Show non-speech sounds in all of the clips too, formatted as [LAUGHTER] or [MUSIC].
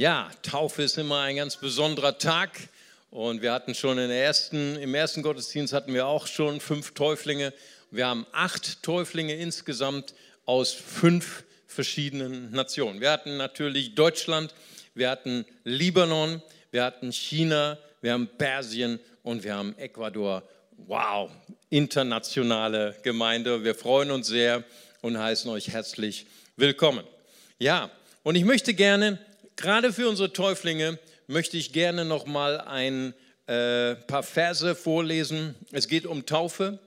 Ja, Taufe ist immer ein ganz besonderer Tag. Und wir hatten schon ersten, im ersten Gottesdienst hatten wir auch schon fünf Täuflinge. Wir haben acht Täuflinge insgesamt aus fünf verschiedenen Nationen. Wir hatten natürlich Deutschland, wir hatten Libanon, wir hatten China, wir haben Persien und wir haben Ecuador. Wow, internationale Gemeinde. Wir freuen uns sehr und heißen euch herzlich willkommen. Ja, und ich möchte gerne, gerade für unsere Täuflinge, möchte ich gerne noch mal ein äh, paar Verse vorlesen. Es geht um Taufe.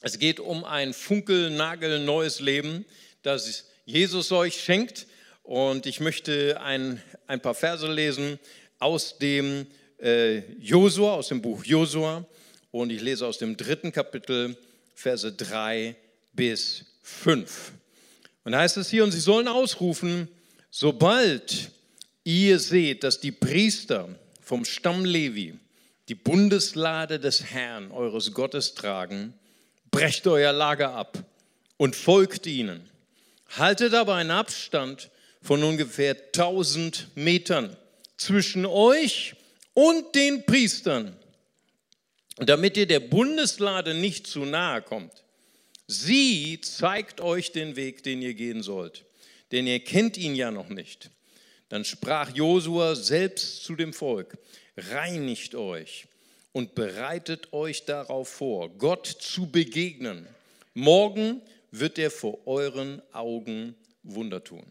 Es geht um ein funkelnagelneues Leben, das Jesus euch schenkt. Und ich möchte ein, ein paar Verse lesen aus dem äh, Josua, aus dem Buch Josua. Und ich lese aus dem dritten Kapitel, Verse 3 bis 5. Und da heißt es hier, und sie sollen ausrufen, sobald ihr seht, dass die Priester vom Stamm Levi die Bundeslade des Herrn, eures Gottes, tragen, brecht euer Lager ab und folgt ihnen. Haltet aber einen Abstand von ungefähr 1000 Metern zwischen euch und den Priestern, damit ihr der Bundeslade nicht zu nahe kommt. Sie zeigt euch den Weg, den ihr gehen sollt, denn ihr kennt ihn ja noch nicht. Dann sprach Josua selbst zu dem Volk, reinigt euch und bereitet euch darauf vor, Gott zu begegnen. Morgen wird er vor euren Augen Wunder tun.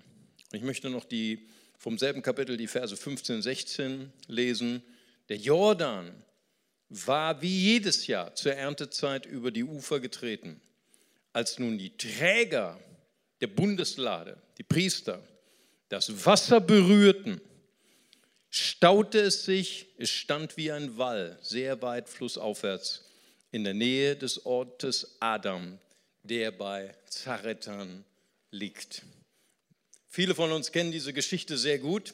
Ich möchte noch die vom selben Kapitel die Verse 15, 16 lesen. Der Jordan war wie jedes Jahr zur Erntezeit über die Ufer getreten. Als nun die Träger der Bundeslade, die Priester, das Wasser berührten, staute es sich, es stand wie ein Wall, sehr weit flussaufwärts, in der Nähe des Ortes Adam, der bei Zaretan liegt. Viele von uns kennen diese Geschichte sehr gut.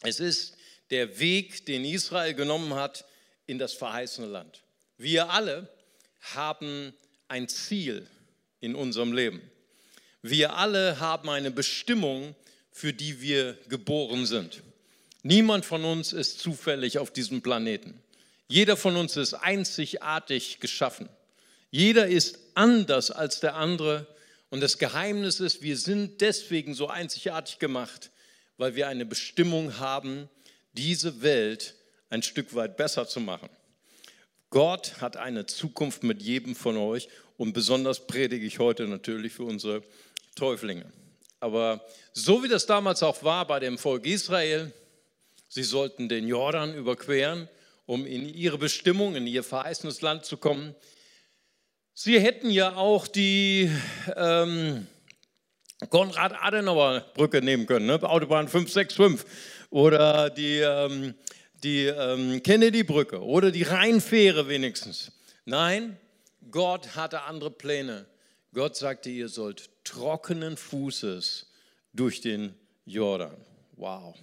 Es ist der Weg, den Israel genommen hat in das verheißene Land. Wir alle haben ein Ziel in unserem Leben. Wir alle haben eine Bestimmung, für die wir geboren sind. Niemand von uns ist zufällig auf diesem Planeten. Jeder von uns ist einzigartig geschaffen. Jeder ist anders als der andere. Und das Geheimnis ist, wir sind deswegen so einzigartig gemacht, weil wir eine Bestimmung haben, diese Welt ein Stück weit besser zu machen. Gott hat eine Zukunft mit jedem von euch und besonders predige ich heute natürlich für unsere Täuflinge. Aber so wie das damals auch war bei dem Volk Israel, sie sollten den Jordan überqueren, um in ihre Bestimmung, in ihr verheißenes Land zu kommen. Sie hätten ja auch die ähm, Konrad-Adenauer-Brücke nehmen können, ne? Autobahn 565 oder die, ähm, die ähm, Kennedy-Brücke oder die Rheinfähre wenigstens. Nein, Gott hatte andere Pläne. Gott sagte, ihr sollt trockenen Fußes durch den Jordan. Wow,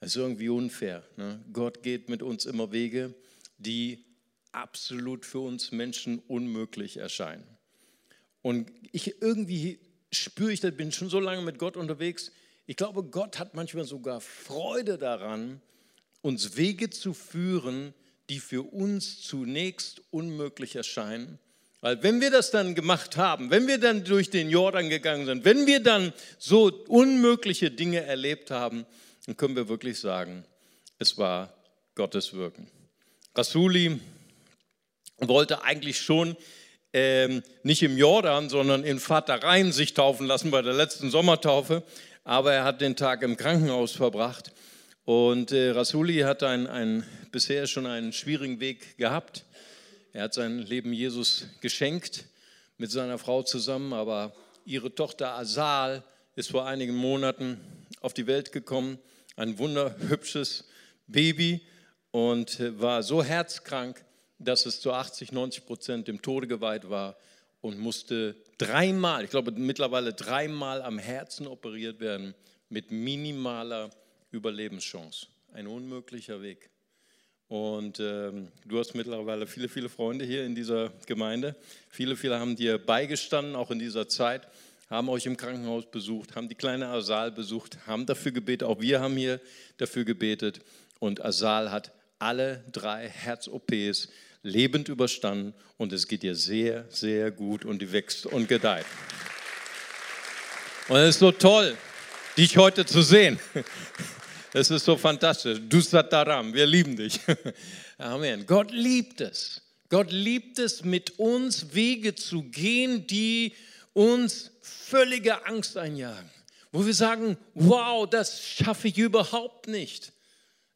das ist irgendwie unfair. Ne? Gott geht mit uns immer Wege, die absolut für uns Menschen unmöglich erscheinen. Und ich irgendwie spüre ich, da bin schon so lange mit Gott unterwegs. Ich glaube, Gott hat manchmal sogar Freude daran, uns Wege zu führen, die für uns zunächst unmöglich erscheinen. Weil wenn wir das dann gemacht haben, wenn wir dann durch den Jordan gegangen sind, wenn wir dann so unmögliche Dinge erlebt haben, dann können wir wirklich sagen, es war Gottes Wirken. Rasuli wollte eigentlich schon ähm, nicht im Jordan, sondern in Vatereien sich taufen lassen bei der letzten Sommertaufe, aber er hat den Tag im Krankenhaus verbracht und äh, Rasuli hat ein, ein, bisher schon einen schwierigen Weg gehabt. Er hat sein Leben Jesus geschenkt mit seiner Frau zusammen, aber ihre Tochter Asal ist vor einigen Monaten auf die Welt gekommen. Ein wunderhübsches Baby und war so herzkrank, dass es zu 80, 90 Prozent dem Tode geweiht war und musste dreimal, ich glaube mittlerweile dreimal am Herzen operiert werden mit minimaler Überlebenschance. Ein unmöglicher Weg. Und ähm, du hast mittlerweile viele, viele Freunde hier in dieser Gemeinde. Viele, viele haben dir beigestanden, auch in dieser Zeit. haben euch im Krankenhaus besucht, haben die kleine Asal besucht, haben dafür gebetet. Auch wir haben hier dafür gebetet. Und Asal hat alle drei Herz-OPs lebend überstanden und es geht ihr sehr, sehr gut und die wächst und gedeiht. Und es ist so toll, dich heute zu sehen. [LAUGHS] Es ist so fantastisch. Du Sataram, wir lieben dich. [LAUGHS] Amen. Gott liebt es. Gott liebt es, mit uns Wege zu gehen, die uns völlige Angst einjagen. Wo wir sagen, wow, das schaffe ich überhaupt nicht.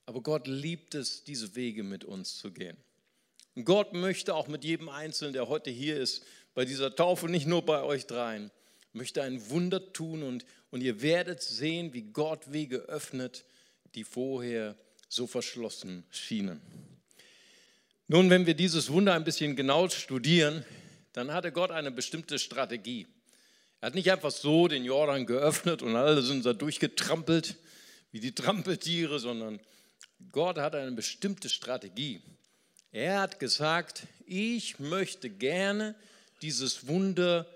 Aber Gott liebt es, diese Wege mit uns zu gehen. Und Gott möchte auch mit jedem Einzelnen, der heute hier ist, bei dieser Taufe, nicht nur bei euch dreien, möchte ein Wunder tun und, und ihr werdet sehen, wie Gott Wege öffnet, die vorher so verschlossen schienen. Nun, wenn wir dieses Wunder ein bisschen genau studieren, dann hatte Gott eine bestimmte Strategie. Er hat nicht einfach so den Jordan geöffnet und alle sind da durchgetrampelt wie die Trampeltiere, sondern Gott hat eine bestimmte Strategie. Er hat gesagt, ich möchte gerne dieses Wunder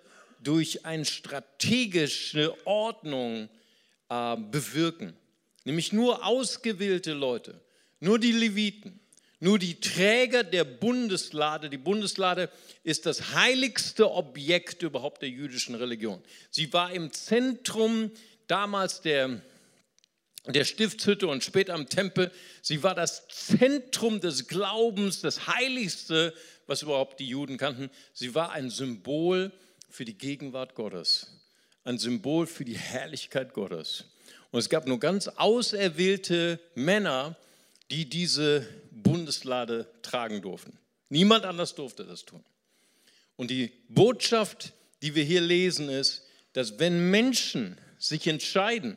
durch eine strategische Ordnung äh, bewirken. Nämlich nur ausgewählte Leute, nur die Leviten, nur die Träger der Bundeslade. Die Bundeslade ist das heiligste Objekt überhaupt der jüdischen Religion. Sie war im Zentrum damals der, der Stiftshütte und später am Tempel. Sie war das Zentrum des Glaubens, das Heiligste, was überhaupt die Juden kannten. Sie war ein Symbol für die Gegenwart Gottes, ein Symbol für die Herrlichkeit Gottes. Und es gab nur ganz auserwählte Männer, die diese Bundeslade tragen durften. Niemand anders durfte das tun. Und die Botschaft, die wir hier lesen, ist, dass wenn Menschen sich entscheiden,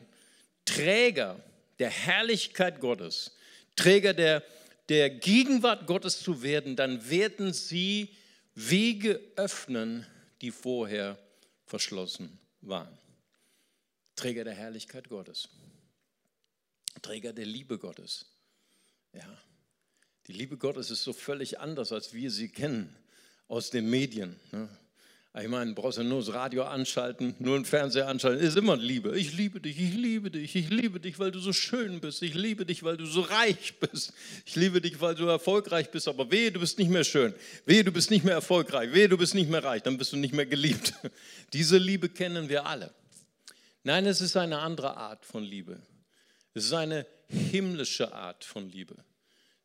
Träger der Herrlichkeit Gottes, Träger der, der Gegenwart Gottes zu werden, dann werden sie Wege öffnen, die vorher verschlossen waren. Träger der Herrlichkeit Gottes, Träger der Liebe Gottes. Ja, die Liebe Gottes ist so völlig anders, als wir sie kennen aus den Medien. Ne? Ich meine, brauchst du nur das Radio anschalten, nur den Fernseher anschalten, ist immer Liebe. Ich liebe dich, ich liebe dich, ich liebe dich, weil du so schön bist. Ich liebe dich, weil du so reich bist. Ich liebe dich, weil du erfolgreich bist. Aber wehe, du bist nicht mehr schön. Wehe, du bist nicht mehr erfolgreich. Wehe, du bist nicht mehr reich. Dann bist du nicht mehr geliebt. [LAUGHS] Diese Liebe kennen wir alle. Nein, es ist eine andere Art von Liebe. Es ist eine himmlische Art von Liebe.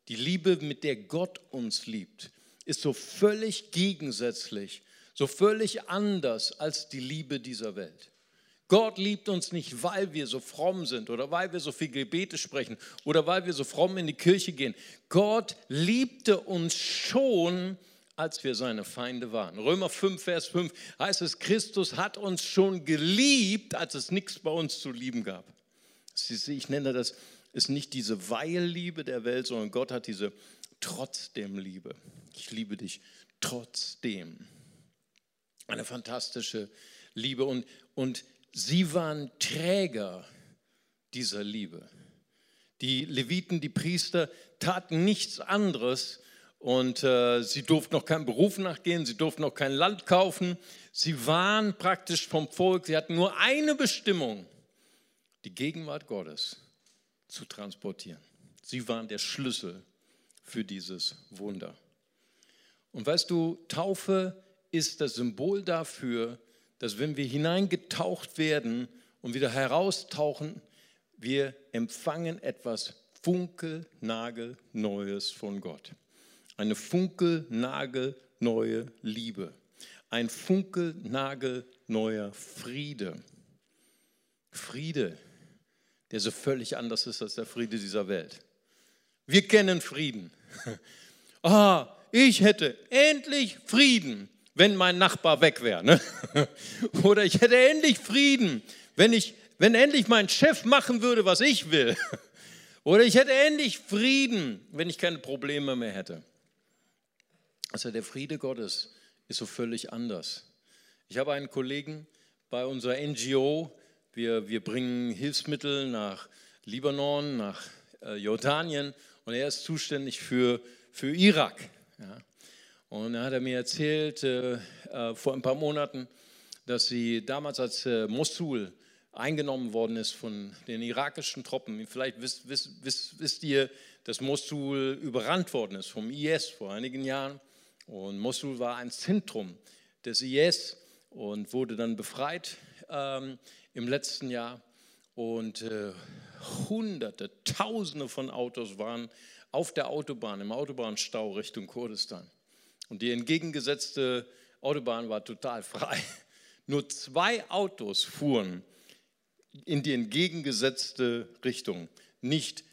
Die Liebe, mit der Gott uns liebt, ist so völlig gegensätzlich, so völlig anders als die Liebe dieser Welt. Gott liebt uns nicht, weil wir so fromm sind oder weil wir so viel Gebete sprechen oder weil wir so fromm in die Kirche gehen. Gott liebte uns schon, als wir seine Feinde waren. Römer 5, Vers 5 heißt es, Christus hat uns schon geliebt, als es nichts bei uns zu lieben gab. Ich nenne das, ist nicht diese Weilliebe der Welt, sondern Gott hat diese trotzdem Liebe. Ich liebe dich trotzdem. Eine fantastische Liebe. Und, und sie waren Träger dieser Liebe. Die Leviten, die Priester taten nichts anderes, und äh, sie durften noch keinen Beruf nachgehen, sie durften noch kein Land kaufen. Sie waren praktisch vom Volk, sie hatten nur eine Bestimmung, die Gegenwart Gottes zu transportieren. Sie waren der Schlüssel für dieses Wunder. Und weißt du, Taufe ist das Symbol dafür, dass wenn wir hineingetaucht werden und wieder heraustauchen, wir empfangen etwas funkelnagelneues von Gott eine funkelnagelneue Liebe, ein funkelnagelneuer Friede. Friede, der so völlig anders ist als der Friede dieser Welt. Wir kennen Frieden. [LAUGHS] Ah, ich hätte endlich Frieden, wenn mein Nachbar weg wäre. Ne? [LAUGHS] Oder ich hätte endlich Frieden, wenn, ich, wenn endlich mein Chef machen würde, was ich will. [LAUGHS] Oder ich hätte endlich Frieden, wenn ich keine Probleme mehr hätte. Also der Friede Gottes ist so völlig anders. Ich habe einen Kollegen bei unserer NGO, wir, wir bringen Hilfsmittel nach Libanon, nach äh, Jordanien und er ist zuständig für, für Irak. Ja. Und da hat er mir erzählt, äh, äh, vor ein paar Monaten, dass sie damals, als äh, Mosul eingenommen worden ist von den irakischen Truppen, vielleicht wisst, wisst, wisst, wisst ihr, dass Mosul überrannt worden ist vom IS vor einigen Jahren. Und Mosul war ein Zentrum des IS und wurde dann befreit ähm, im letzten Jahr. Und äh, Hunderte, Tausende von Autos waren auf der Autobahn, im Autobahnstau Richtung Kurdistan. Und die entgegengesetzte Autobahn war total frei. [LAUGHS] Nur zwei Autos fuhren in die entgegengesetzte Richtung. Nicht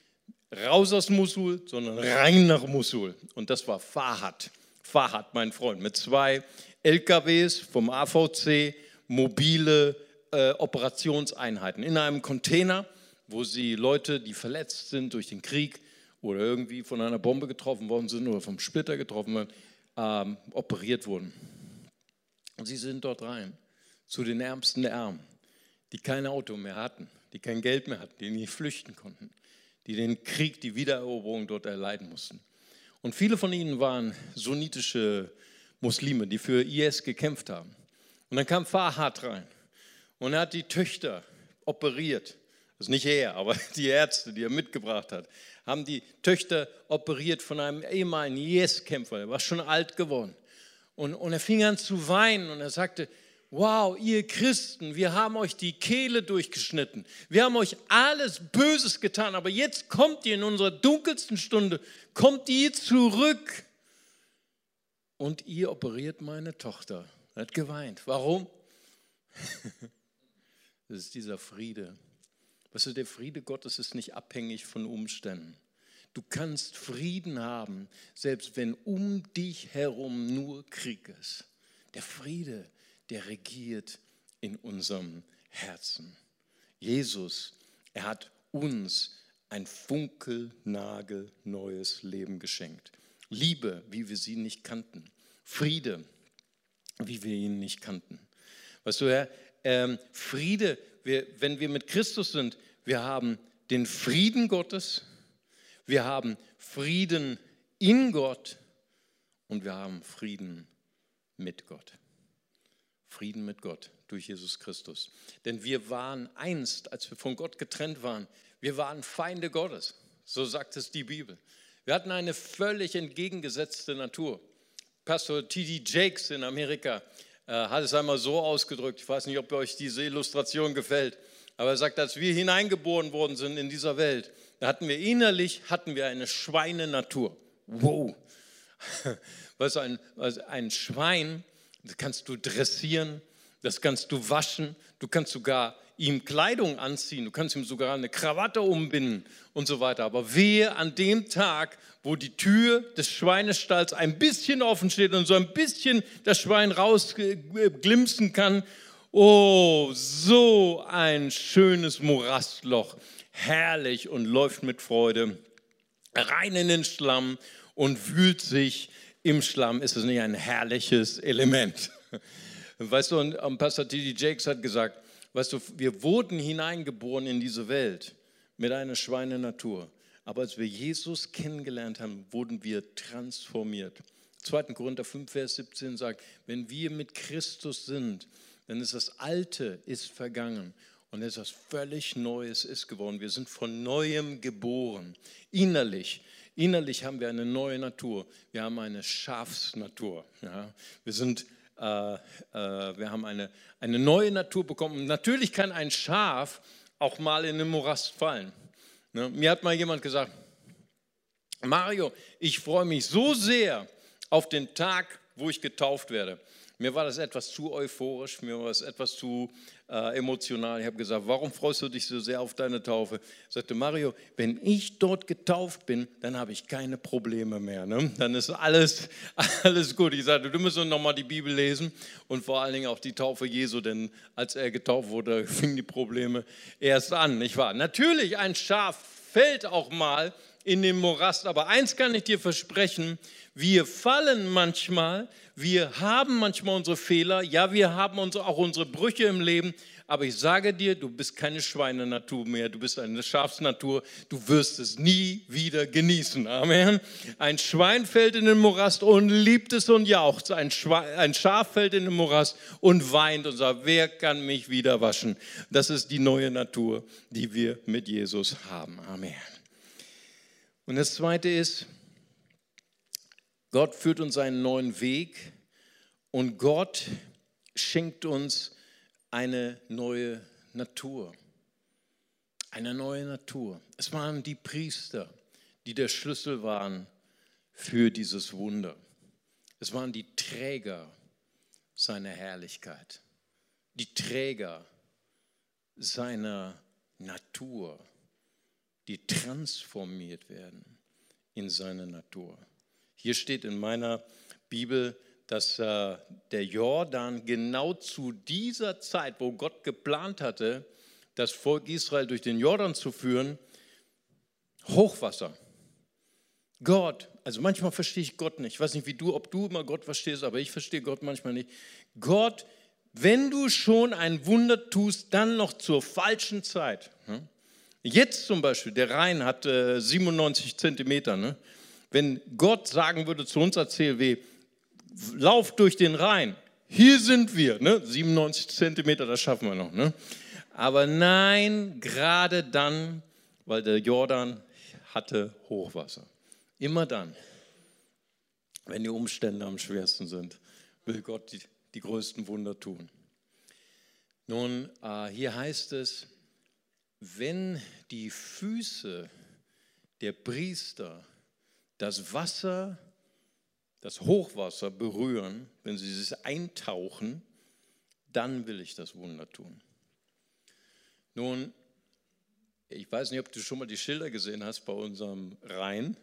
raus aus Mosul, sondern rein nach Mosul. Und das war Fahad. Fahad, mein Freund, mit zwei LKWs vom AVC, mobile äh, Operationseinheiten in einem Container, wo sie Leute, die verletzt sind durch den Krieg oder irgendwie von einer Bombe getroffen worden sind oder vom Splitter getroffen worden, ähm, operiert wurden. Und sie sind dort rein, zu den Ärmsten der Armen, die kein Auto mehr hatten, die kein Geld mehr hatten, die nicht flüchten konnten, die den Krieg, die Wiedereroberung dort erleiden mussten. Und viele von ihnen waren sunnitische Muslime, die für IS gekämpft haben. Und dann kam Fahad rein und er hat die Töchter operiert. Das ist nicht er, aber [LAUGHS] die Ärzte, die er mitgebracht hat, haben die Töchter operiert von einem ehemaligen IS-Kämpfer. Er war schon alt geworden. Und, und er fing an zu weinen und er sagte, wow, ihr Christen, wir haben euch die Kehle durchgeschnitten. Wir haben euch alles Böses getan, aber jetzt kommt ihr in unserer dunkelsten Stunde, kommt ihr zurück und ihr operiert meine Tochter. Er hat geweint. Warum? [LAUGHS] Das ist dieser Friede. Weißt du, der Friede Gottes ist nicht abhängig von Umständen. Du kannst Frieden haben, selbst wenn um dich herum nur Krieg ist. Der Friede, der regiert in unserem Herzen. Jesus, er hat uns ein funkelnagelneues Leben geschenkt. Liebe, wie wir sie nicht kannten. Friede, wie wir ihn nicht kannten. Weißt du, Herr, ähm, Friede, wir, wenn wir mit Christus sind, wir haben den Frieden Gottes, wir haben Frieden in Gott und wir haben Frieden mit Gott. Frieden mit Gott durch Jesus Christus. Denn wir waren einst, als wir von Gott getrennt waren, wir waren Feinde Gottes. So sagt es die Bibel. Wir hatten eine völlig entgegengesetzte Natur. Pastor T.D. Jakes in Amerika äh, hat es einmal so ausgedrückt, ich weiß nicht, ob euch diese Illustration gefällt, aber er sagt, als wir hineingeboren worden sind in dieser Welt, da hatten wir innerlich hatten wir eine Schweinenatur. Wow. [LAUGHS] Was ein, was ein Schwein, das kannst du dressieren, das kannst du waschen, du kannst sogar ihm Kleidung anziehen, du kannst ihm sogar eine Krawatte umbinden und so weiter. Aber wehe an dem Tag, wo die Tür des Schweinestalls ein bisschen offen steht und so ein bisschen das Schwein rausglimpsen kann. Oh, so ein schönes Morastloch, herrlich und läuft mit Freude rein in den Schlamm und wühlt sich im Schlamm. Ist es nicht ein herrliches Element? [LAUGHS] Weißt du, und Pastor T.D. Jakes hat gesagt, Weißt du, wir wurden hineingeboren in diese Welt mit einer Schweinenatur. Aber als wir Jesus kennengelernt haben, wurden wir transformiert. 2. Korinther 5, Vers 17 sagt, wenn wir mit Christus sind, dann ist das Alte ist vergangen und etwas völlig Neues ist geworden. Wir sind von Neuem geboren, innerlich. Innerlich haben wir eine neue Natur. Wir haben eine Schafsnatur. Ja. Wir sind äh, äh, wir haben eine, eine neue Natur bekommen. natürlich kann ein Schaf auch mal in den Morast fallen. Ne? Mir hat mal jemand gesagt, Mario, ich freue mich so sehr auf den Tag, wo ich getauft werde. Mir war das etwas zu euphorisch, mir war das etwas zu äh, emotional. Ich habe gesagt, warum freust du dich so sehr auf deine Taufe? Ich sagte Mario, wenn ich dort getauft bin, dann habe ich keine Probleme mehr. Ne? Dann ist alles, [LAUGHS] alles gut. Ich sagte, du musst noch mal die Bibel lesen und vor allen Dingen auch die Taufe Jesu, denn als er getauft wurde, [LAUGHS] fingen die Probleme erst an. Nicht wahr? Natürlich, ein Schaf fällt auch mal in den Morast, aber eins kann ich dir versprechen, wir fallen manchmal, wir haben manchmal unsere Fehler, ja, wir haben auch unsere Brüche im Leben, aber ich sage dir, du bist keine Schweinenatur mehr, du bist eine Schafsnatur, du wirst es nie wieder genießen. Amen. Ein Schwein fällt in den Morast und liebt es und jaucht. Ein, ein Schaf fällt in den Morast und weint und sagt, wer kann mich wieder waschen? Das ist die neue Natur, die wir mit Jesus haben. Amen. Und das Zweite ist, Gott führt uns einen neuen Weg und Gott schenkt uns eine neue Natur. Eine neue Natur. Es waren die Priester, die der Schlüssel waren für dieses Wunder. Es waren die Träger seiner Herrlichkeit, die Träger seiner Natur, die transformiert werden in seine Natur. Hier steht in meiner Bibel, dass äh, der Jordan genau zu dieser Zeit, wo Gott geplant hatte, das Volk Israel durch den Jordan zu führen, Hochwasser. Gott, also manchmal verstehe ich Gott nicht. Ich weiß nicht, wie du, ob du immer Gott verstehst, aber ich verstehe Gott manchmal nicht. Gott, wenn du schon ein Wunder tust, dann noch zur falschen Zeit. Hm? Jetzt zum Beispiel, der Rhein hat äh, 97 Zentimeter. Ne? Wenn Gott sagen würde zu uns als CLW, lauf durch den Rhein. Hier sind wir, ne? 97 Zentimeter, das schaffen wir noch. Ne? Aber nein, gerade dann, weil der Jordan hatte Hochwasser. Immer dann, wenn die Umstände am schwersten sind, will Gott die, die größten Wunder tun. Nun, äh, hier heißt es, wenn die Füße der Priester das Wasser das Hochwasser berühren, wenn sie es eintauchen, dann will ich das Wunder tun. Nun, ich weiß nicht, ob du schon mal die Schilder gesehen hast bei unserem Rhein.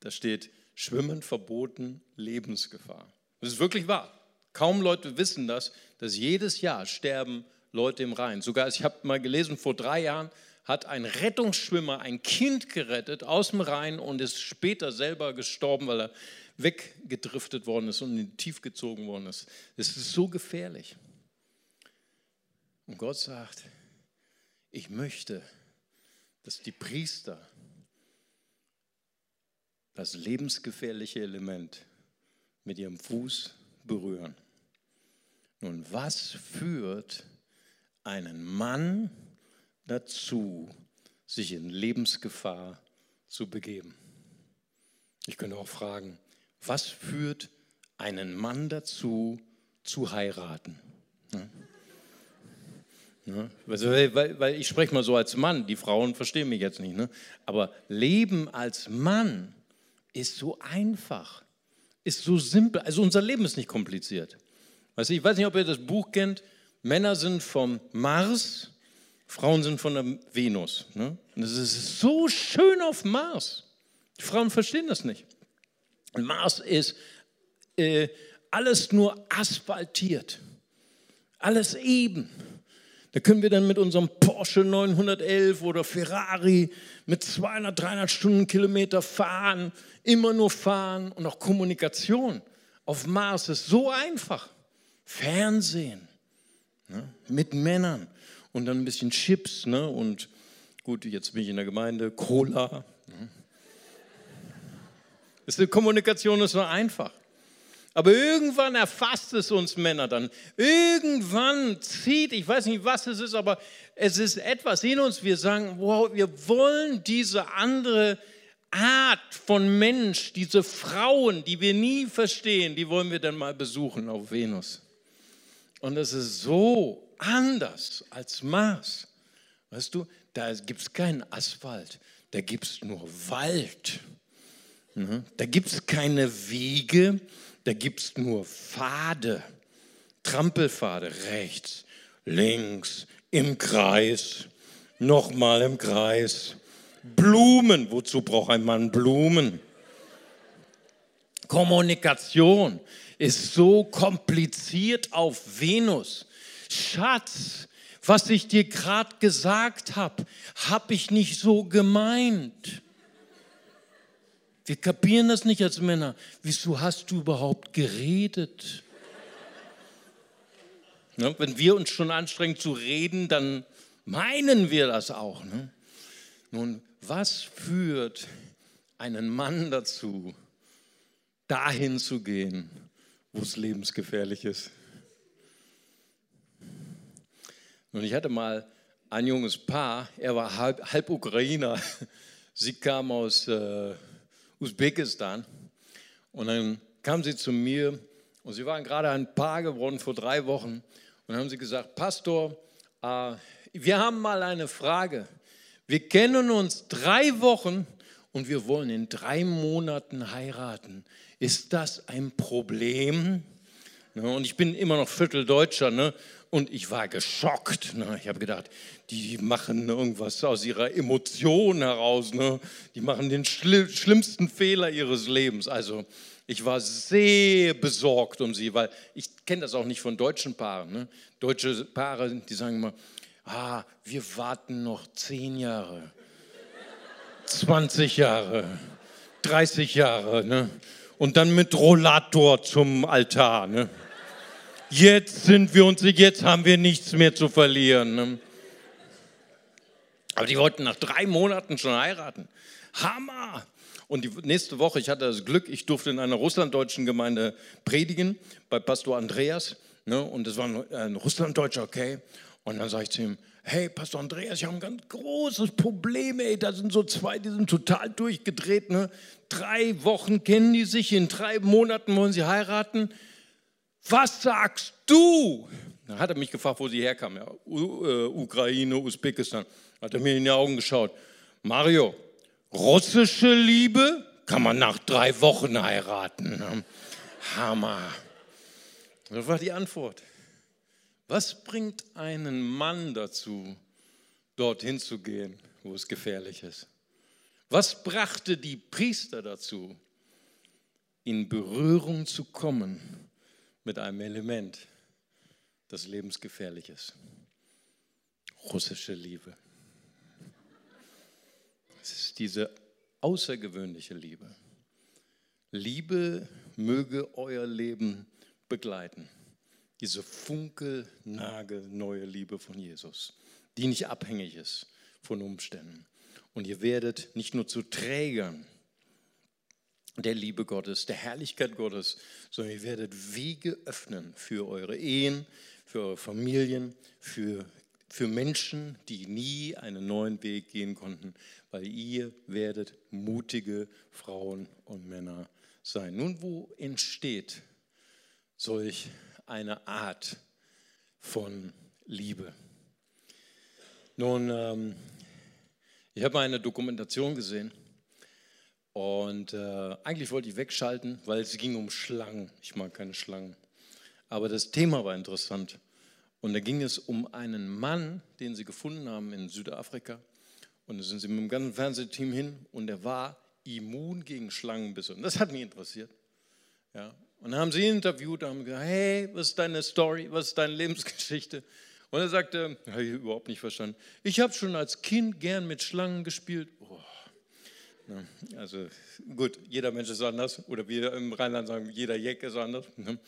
Da steht Schwimmen verboten, Lebensgefahr. Das ist wirklich wahr. Kaum Leute wissen das, dass jedes Jahr sterben Leute im Rhein. Sogar, ich habe mal gelesen, vor drei Jahren hat ein Rettungsschwimmer ein Kind gerettet aus dem Rhein und ist später selber gestorben, weil er weggedriftet worden ist und in Tief gezogen worden ist. Es ist so gefährlich. Und Gott sagt, ich möchte, dass die Priester das lebensgefährliche Element mit ihrem Fuß berühren. Nun, was führt einen Mann dazu, sich in Lebensgefahr zu begeben? Ich könnte auch fragen, was führt einen Mann dazu, zu heiraten? Ja, weil, weil, ich spreche mal so als Mann, die Frauen verstehen mich jetzt nicht, ne? aber Leben als Mann ist so einfach, ist so simpel, also unser Leben ist nicht kompliziert. Du, ich weiß nicht, ob ihr das Buch kennt, Männer sind vom Mars, Frauen sind von der Venus. Ne? Und es ist so schön auf Mars. Die Frauen verstehen das nicht. Mars ist äh, alles nur asphaltiert, alles eben. Da können wir dann mit unserem Porsche 911 oder Ferrari mit 200, 300 Stundenkilometer fahren, immer nur fahren und auch Kommunikation auf Mars ist so einfach. Fernsehen ne, mit Männern und dann ein bisschen Chips ne, und gut, jetzt bin ich in der Gemeinde, Cola. Ne. Die Kommunikation ist so einfach. Aber irgendwann erfasst es uns Männer dann. Irgendwann zieht, ich weiß nicht, was es ist, aber es ist etwas in uns. Wir sagen, wow, wir wollen diese andere Art von Mensch, diese Frauen, die wir nie verstehen, die wollen wir dann mal besuchen auf Venus. Und es ist so anders als Mars. Weißt du, da gibt es keinen Asphalt, da gibt es nur Wald. Ne? Da gibt es keine Wege, da gibt es nur Pfade, Trampelpfade, rechts, links, im Kreis, nochmal im Kreis. Blumen, wozu braucht ein Mann Blumen? Kommunikation ist so kompliziert auf Venus. Schatz, was ich dir gerade gesagt habe, habe ich nicht so gemeint. Wir kapieren das nicht als Männer. Wieso hast du überhaupt geredet? Ne? Wenn wir uns schon anstrengen zu reden, dann meinen wir das auch. Ne? Nun, was führt einen Mann dazu, dahin zu gehen, wo es lebensgefährlich ist? Und ich hatte mal ein junges Paar, er war halb, halb Ukrainer, [LAUGHS] sie kam aus äh, Usbekistan und dann kam sie zu mir und sie waren gerade ein Paar geworden vor drei Wochen und haben sie gesagt, Pastor, äh, wir haben mal eine Frage. Wir kennen uns drei Wochen und wir wollen in drei Monaten heiraten. Ist das ein Problem? Und ich bin immer noch Vierteldeutscher. Ne? Und ich war geschockt. Ne? Ich habe gedacht, die machen irgendwas aus ihrer Emotion heraus. Ne? Die machen den schli schlimmsten Fehler ihres Lebens. Also ich war sehr besorgt um sie, weil ich kenne das auch nicht von deutschen Paaren. Ne? Deutsche Paare, die sagen immer, ah, wir warten noch zehn Jahre, 20 Jahre, 30 Jahre. Ne? Und dann mit Rollator zum Altar. Ne? jetzt sind wir uns, jetzt haben wir nichts mehr zu verlieren. Ne? Aber die wollten nach drei Monaten schon heiraten. Hammer! Und die nächste Woche, ich hatte das Glück, ich durfte in einer russlanddeutschen Gemeinde predigen, bei Pastor Andreas. Ne? Und das war ein Russlanddeutscher, okay. Und dann sage ich zu ihm, hey, Pastor Andreas, ich habe ein ganz großes Problem, ey, da sind so zwei, die sind total durchgedreht. Ne? Drei Wochen kennen die sich, in drei Monaten wollen sie heiraten was sagst du? Dann hat er mich gefragt, wo sie herkam. Ja, äh, Ukraine, Usbekistan. Hat er mir in die Augen geschaut. Mario, russische Liebe kann man nach drei Wochen heiraten. Ne? Hammer. Das war die Antwort. Was bringt einen Mann dazu, dorthin zu gehen, wo es gefährlich ist? Was brachte die Priester dazu, in Berührung zu kommen mit einem Element, das lebensgefährlich ist. Russische Liebe. Es ist diese außergewöhnliche Liebe. Liebe möge euer Leben begleiten. Diese funkelnagel neue Liebe von Jesus, die nicht abhängig ist von Umständen. Und ihr werdet nicht nur zu Trägern der Liebe Gottes, der Herrlichkeit Gottes, sondern ihr werdet Wege öffnen für eure Ehen, für eure Familien, für, für Menschen, die nie einen neuen Weg gehen konnten, weil ihr werdet mutige Frauen und Männer sein. Nun, wo entsteht solch eine Art von Liebe? Nun, ähm, ich habe eine Dokumentation gesehen und äh, eigentlich wollte ich wegschalten, weil es ging um Schlangen. Ich mag keine Schlangen. Aber das Thema war interessant. Und da ging es um einen Mann, den sie gefunden haben in Südafrika. Und da sind sie mit dem ganzen Fernsehteam hin und er war immun gegen Schlangenbisse. Und das hat mich interessiert. Ja. Und haben sie interviewt und haben gesagt, hey, was ist deine Story, was ist deine Lebensgeschichte? Und er sagte, habe ich überhaupt nicht verstanden, ich habe schon als Kind gern mit Schlangen gespielt. Oh? Also gut, jeder Mensch ist anders oder wir im Rheinland sagen, jeder Jeck ist anders. Ne?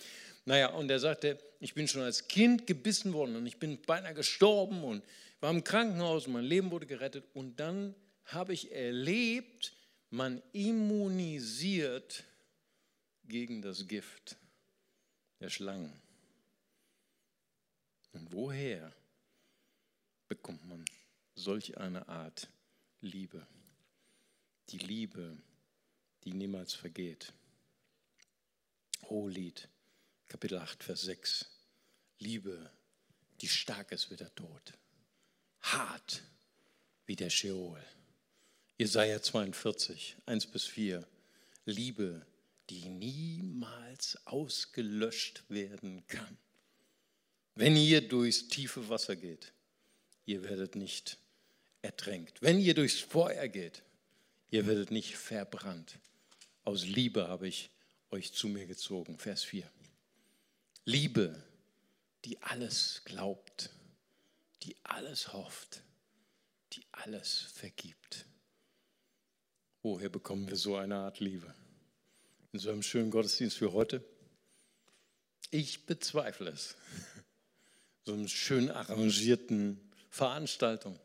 Naja, und er sagte, ich bin schon als Kind gebissen worden und ich bin beinahe gestorben und war im Krankenhaus und mein Leben wurde gerettet. Und dann habe ich erlebt, man immunisiert gegen das Gift der Schlangen. Und woher bekommt man solch eine Art Liebe? die Liebe, die niemals vergeht. Hohelied, Kapitel 8, Vers 6. Liebe, die stark ist wie der Tod, hart wie der Sheol. Jesaja 42, 1 bis 4. Liebe, die niemals ausgelöscht werden kann. Wenn ihr durchs tiefe Wasser geht, ihr werdet nicht ertränkt. Wenn ihr durchs Feuer geht, ihr werdet nicht verbrannt. Aus Liebe habe ich euch zu mir gezogen. Vers 4. Liebe, die alles glaubt, die alles hofft, die alles vergibt. Woher bekommen wir so eine Art Liebe? In so einem schönen Gottesdienst wie heute? Ich bezweifle es. [LAUGHS] so einer schön arrangierten Veranstaltung.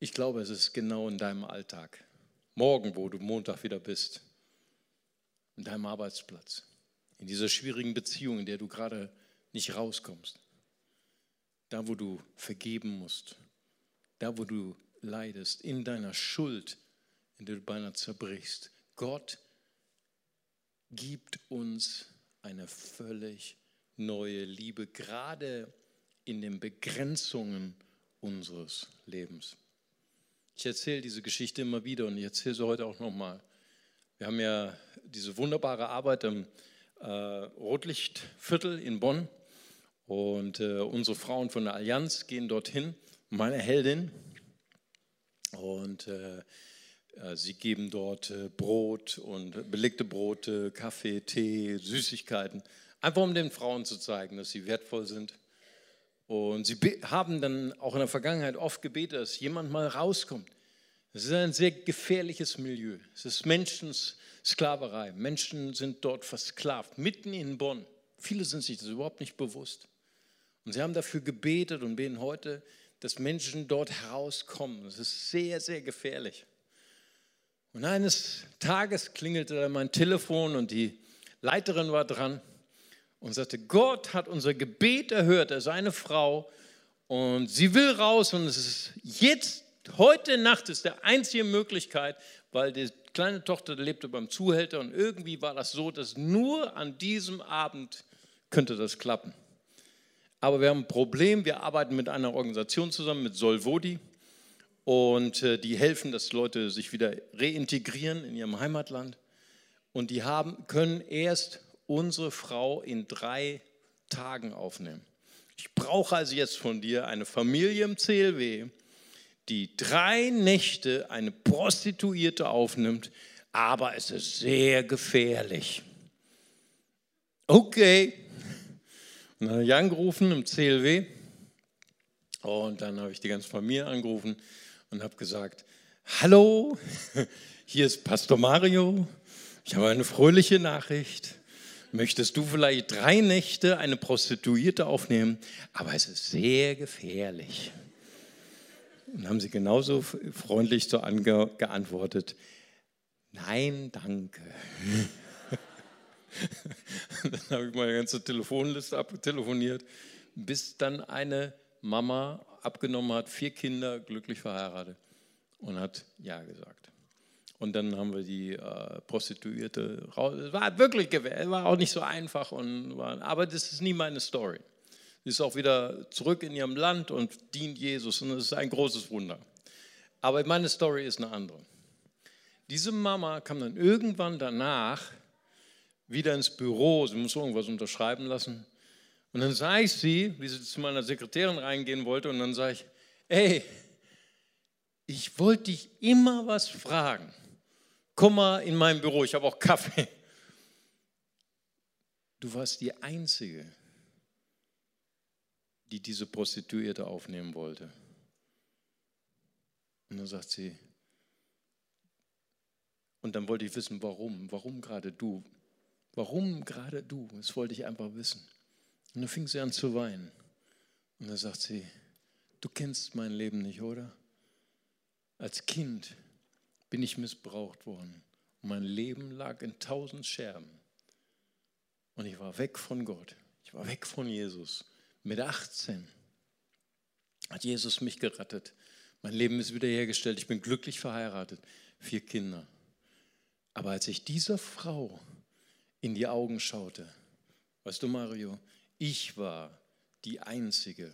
Ich glaube, es ist genau in deinem Alltag. Morgen, wo du Montag wieder bist, in deinem Arbeitsplatz, in dieser schwierigen Beziehung, in der du gerade nicht rauskommst, da, wo du vergeben musst, da, wo du leidest, in deiner Schuld, in der du beinahe zerbrichst. Gott gibt uns eine völlig neue Liebe, gerade in den Begrenzungen unseres Lebens. Ich erzähle diese Geschichte immer wieder und ich erzähle sie heute auch nochmal. Wir haben ja diese wunderbare Arbeit im äh, Rotlichtviertel in Bonn und äh, unsere Frauen von der Allianz gehen dorthin. Meine Heldin, und äh, sie geben dort äh, Brot und belegte Brote, Kaffee, Tee, Süßigkeiten, einfach um den Frauen zu zeigen, dass sie wertvoll sind. Und sie haben dann auch in der Vergangenheit oft gebetet, dass jemand mal rauskommt. Es ist ein sehr gefährliches Milieu. Es ist Menschensklaverei. Menschen sind dort versklavt, mitten in Bonn. Viele sind sich das überhaupt nicht bewusst. Und sie haben dafür gebetet und beten heute, dass Menschen dort herauskommen. Das ist sehr, sehr gefährlich. Und eines Tages klingelte mein Telefon und die Leiterin war dran und sagte, Gott hat unser Gebet erhört, er ist eine Frau und sie will raus und es ist jetzt, heute Nacht ist der einzige Möglichkeit, weil die kleine Tochter lebte beim Zuhälter und irgendwie war das so, dass nur an diesem Abend könnte das klappen. Aber wir haben ein Problem. Wir arbeiten mit einer Organisation zusammen, mit Solvodi. Und äh, die helfen, dass Leute sich wieder reintegrieren in ihrem Heimatland. Und die haben, können erst unsere Frau in drei Tagen aufnehmen. Ich brauche also jetzt von dir eine Familie im CLW, die drei Nächte eine Prostituierte aufnimmt, aber es ist sehr gefährlich. Okay, und dann habe ich angerufen im CLW und dann habe ich die ganze Familie angerufen und habe gesagt, hallo, [LAUGHS] hier ist Pastor Mario, ich habe eine fröhliche Nachricht. Möchtest du vielleicht drei Nächte eine Prostituierte aufnehmen? Aber es ist sehr gefährlich. Und haben sie genauso freundlich so geantwortet, nein, danke. [LAUGHS] dann habe ich meine ganze Telefonliste abtelefoniert, bis dann eine Mama abgenommen hat, vier Kinder, glücklich verheiratet und hat Ja gesagt. Und dann haben wir die äh, Prostituierte raus. Es war wirklich, es war auch nicht so einfach, und war, aber das ist nie meine Story. Sie ist auch wieder zurück in ihrem Land und dient Jesus und das ist ein großes Wunder. Aber meine Story ist eine andere. Diese Mama kam dann irgendwann danach wieder ins Büro, sie muss irgendwas unterschreiben lassen. Und dann sage ich sie, wie sie zu meiner Sekretärin reingehen wollte, und dann sage ich, ey, ich wollte dich immer was fragen. Komm mal in mein Büro, ich habe auch Kaffee. Du warst die Einzige, die diese Prostituierte aufnehmen wollte. Und dann sagt sie, und dann wollte ich wissen, warum, warum gerade du? Warum gerade du? Das wollte ich einfach wissen. Und dann fing sie an zu weinen. Und dann sagt sie, du kennst mein Leben nicht, oder? Als Kind bin ich missbraucht worden. Mein Leben lag in tausend Scherben. Und ich war weg von Gott. Ich war weg von Jesus. Mit 18 hat Jesus mich gerettet. Mein Leben ist wiederhergestellt. Ich bin glücklich verheiratet. Vier Kinder. Aber als ich dieser Frau in die Augen schaute. Weißt du, Mario, ich war die Einzige,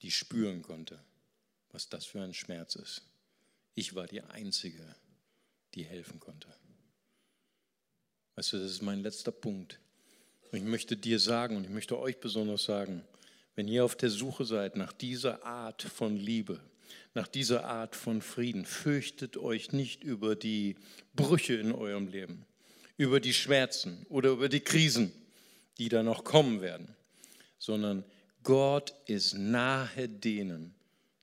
die spüren konnte, was das für ein Schmerz ist. Ich war die Einzige, die helfen konnte. Weißt du, das ist mein letzter Punkt. Und ich möchte dir sagen und ich möchte euch besonders sagen, wenn ihr auf der Suche seid nach dieser Art von Liebe, nach dieser Art von Frieden, fürchtet euch nicht über die Brüche in eurem Leben über die Schmerzen oder über die Krisen, die da noch kommen werden, sondern Gott ist nahe denen,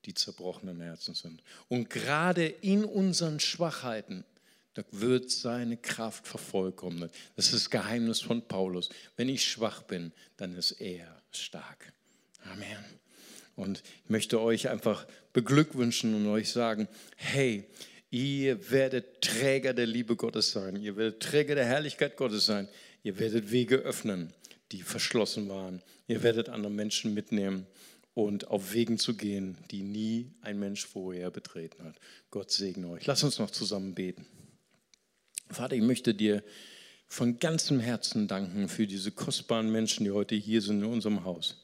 die zerbrochenen Herzen sind. Und gerade in unseren Schwachheiten, da wird seine Kraft vervollkommnet. Das ist das Geheimnis von Paulus. Wenn ich schwach bin, dann ist er stark. Amen. Und ich möchte euch einfach beglückwünschen und euch sagen, hey, ihr werdet Träger der Liebe Gottes sein, ihr werdet Träger der Herrlichkeit Gottes sein, ihr werdet Wege öffnen, die verschlossen waren, ihr werdet andere Menschen mitnehmen und auf Wegen zu gehen, die nie ein Mensch vorher betreten hat. Gott segne euch. Lass uns noch zusammen beten. Vater, ich möchte dir von ganzem Herzen danken für diese kostbaren Menschen, die heute hier sind in unserem Haus.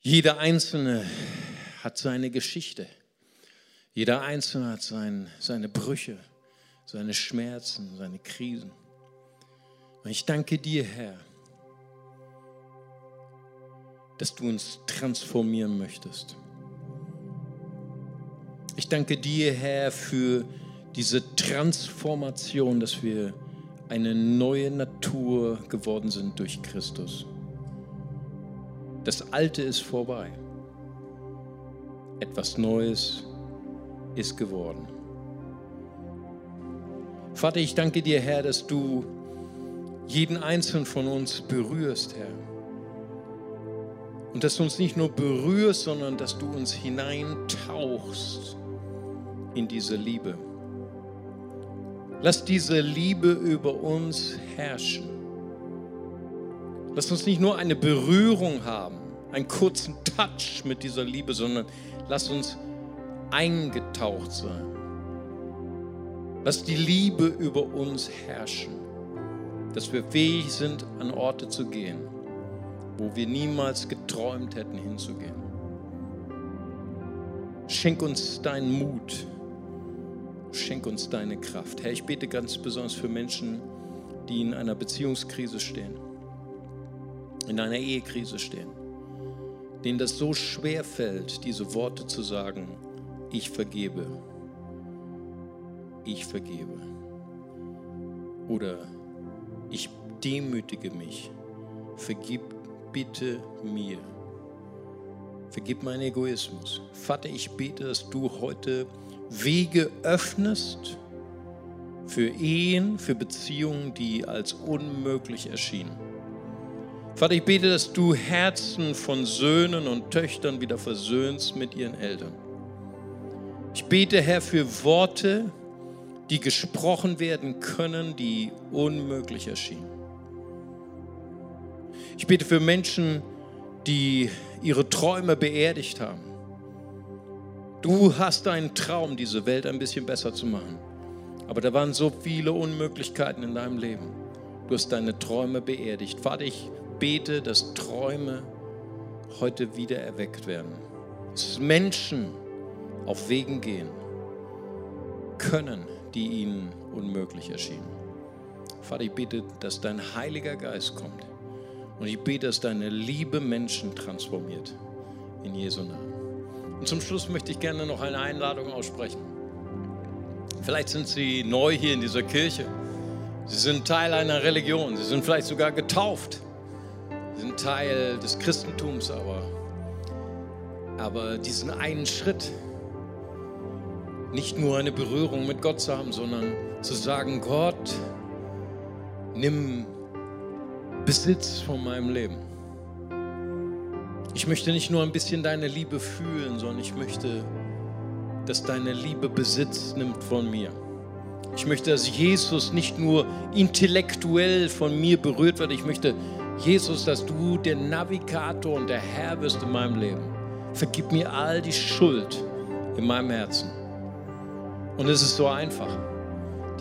Jeder Einzelne hat seine Geschichte. Jeder Einzelne hat sein, seine Brüche, seine Schmerzen, seine Krisen. Und ich danke dir, Herr, dass du uns transformieren möchtest. Ich danke dir, Herr, für diese Transformation, dass wir eine neue Natur geworden sind durch Christus. Das Alte ist vorbei. Etwas Neues ist geworden. Vater, ich danke dir, Herr, dass du jeden einzelnen von uns berührst, Herr. Und dass du uns nicht nur berührst, sondern dass du uns hineintauchst in diese Liebe. Lass diese Liebe über uns herrschen. Lass uns nicht nur eine Berührung haben, einen kurzen Touch mit dieser Liebe, sondern lass uns eingetaucht sein. Lass die Liebe über uns herrschen, dass wir fähig sind, an Orte zu gehen, wo wir niemals geträumt hätten hinzugehen. Schenk uns deinen Mut, Schenk uns deine Kraft. Herr, ich bete ganz besonders für Menschen, die in einer Beziehungskrise stehen, in einer Ehekrise stehen, denen das so schwer fällt, diese Worte zu sagen, ich vergebe, ich vergebe. Oder ich demütige mich, vergib bitte mir. Vergib meinen Egoismus. Vater, ich bete, dass du heute Wege öffnest für Ehen, für Beziehungen, die als unmöglich erschienen. Vater, ich bete, dass du Herzen von Söhnen und Töchtern wieder versöhnst mit ihren Eltern. Ich bete, Herr, für Worte, die gesprochen werden können, die unmöglich erschienen. Ich bete für Menschen, die ihre Träume beerdigt haben Du hast einen Traum, diese Welt ein bisschen besser zu machen. Aber da waren so viele Unmöglichkeiten in deinem Leben. Du hast deine Träume beerdigt. Vater, ich bete, dass Träume heute wieder erweckt werden. Dass Menschen auf Wegen gehen können, die ihnen unmöglich erschienen. Vater, ich bete, dass dein Heiliger Geist kommt. Und ich bete, dass deine Liebe Menschen transformiert. In Jesu Namen. Und zum Schluss möchte ich gerne noch eine Einladung aussprechen. Vielleicht sind Sie neu hier in dieser Kirche. Sie sind Teil einer Religion. Sie sind vielleicht sogar getauft. Sie sind Teil des Christentums, aber, aber diesen einen Schritt, nicht nur eine Berührung mit Gott zu haben, sondern zu sagen, Gott, nimm Besitz von meinem Leben. Ich möchte nicht nur ein bisschen deine Liebe fühlen, sondern ich möchte, dass deine Liebe Besitz nimmt von mir. Ich möchte, dass Jesus nicht nur intellektuell von mir berührt wird. Ich möchte, Jesus, dass du der Navigator und der Herr wirst in meinem Leben. Vergib mir all die Schuld in meinem Herzen. Und es ist so einfach.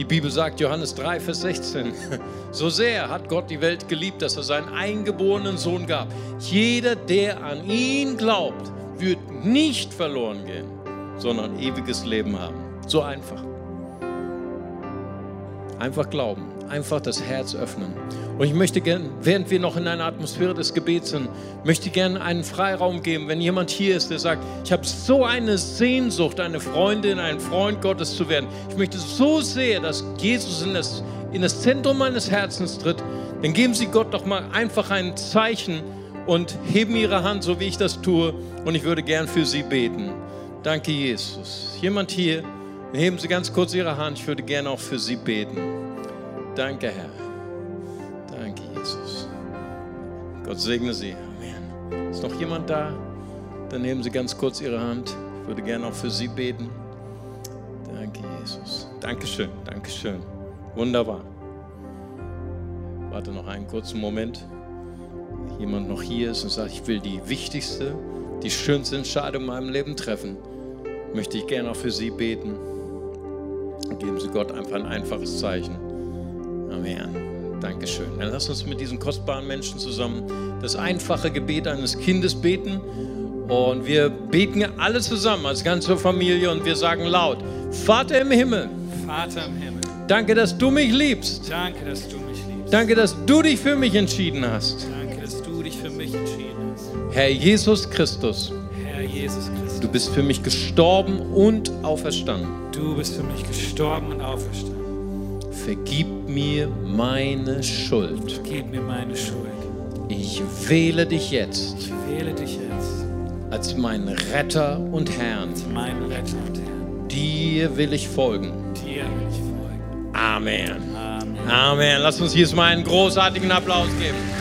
Die Bibel sagt, Johannes 3, Vers 16, [LAUGHS] so sehr hat Gott die Welt geliebt, dass er seinen eingeborenen Sohn gab. Jeder, der an ihn glaubt, wird nicht verloren gehen, sondern ewiges Leben haben. So einfach. Einfach glauben, einfach das Herz öffnen. Und ich möchte gerne, während wir noch in einer Atmosphäre des Gebets sind, möchte gerne einen Freiraum geben, wenn jemand hier ist, der sagt, ich habe so eine Sehnsucht, eine Freundin, ein Freund Gottes zu werden. Ich möchte so sehr, dass Jesus in das, in das Zentrum meines Herzens tritt. Dann geben Sie Gott doch mal einfach ein Zeichen und heben Ihre Hand, so wie ich das tue. Und ich würde gern für Sie beten. Danke, Jesus. Jemand hier, Heben Sie ganz kurz Ihre Hand, ich würde gerne auch für Sie beten. Danke, Herr. Danke, Jesus. Gott segne Sie. Amen. Ist noch jemand da? Dann nehmen Sie ganz kurz Ihre Hand. Ich würde gerne auch für Sie beten. Danke, Jesus. Dankeschön, Dankeschön. Wunderbar. Warte noch einen kurzen Moment. Jemand noch hier ist und sagt, ich will die wichtigste, die schönste Entscheidung in meinem Leben treffen, möchte ich gerne auch für Sie beten. Geben Sie Gott einfach ein einfaches Zeichen. Amen. Dankeschön. Dann lass uns mit diesen kostbaren Menschen zusammen das einfache Gebet eines Kindes beten. Und wir beten alle zusammen als ganze Familie und wir sagen laut, Vater im Himmel, Vater im Himmel, danke, dass du mich liebst. danke, dass du mich liebst. Danke, dass du dich für mich entschieden hast. Danke, dass du dich für mich entschieden hast. Herr Jesus Christus, Herr Jesus Christus, du bist für mich gestorben und auferstanden. du bist für mich gestorben und auferstanden. Vergib mir meine Schuld. Gib mir meine Schuld. Ich wähle dich jetzt Ich wähle dich jetzt als meinen Retter und Herrn. als meinen Retter und Herrn. Dir will ich folgen. Dir will ich folgen. Amen. Amen. Amen. Lass uns hier mal einen großartigen Applaus geben.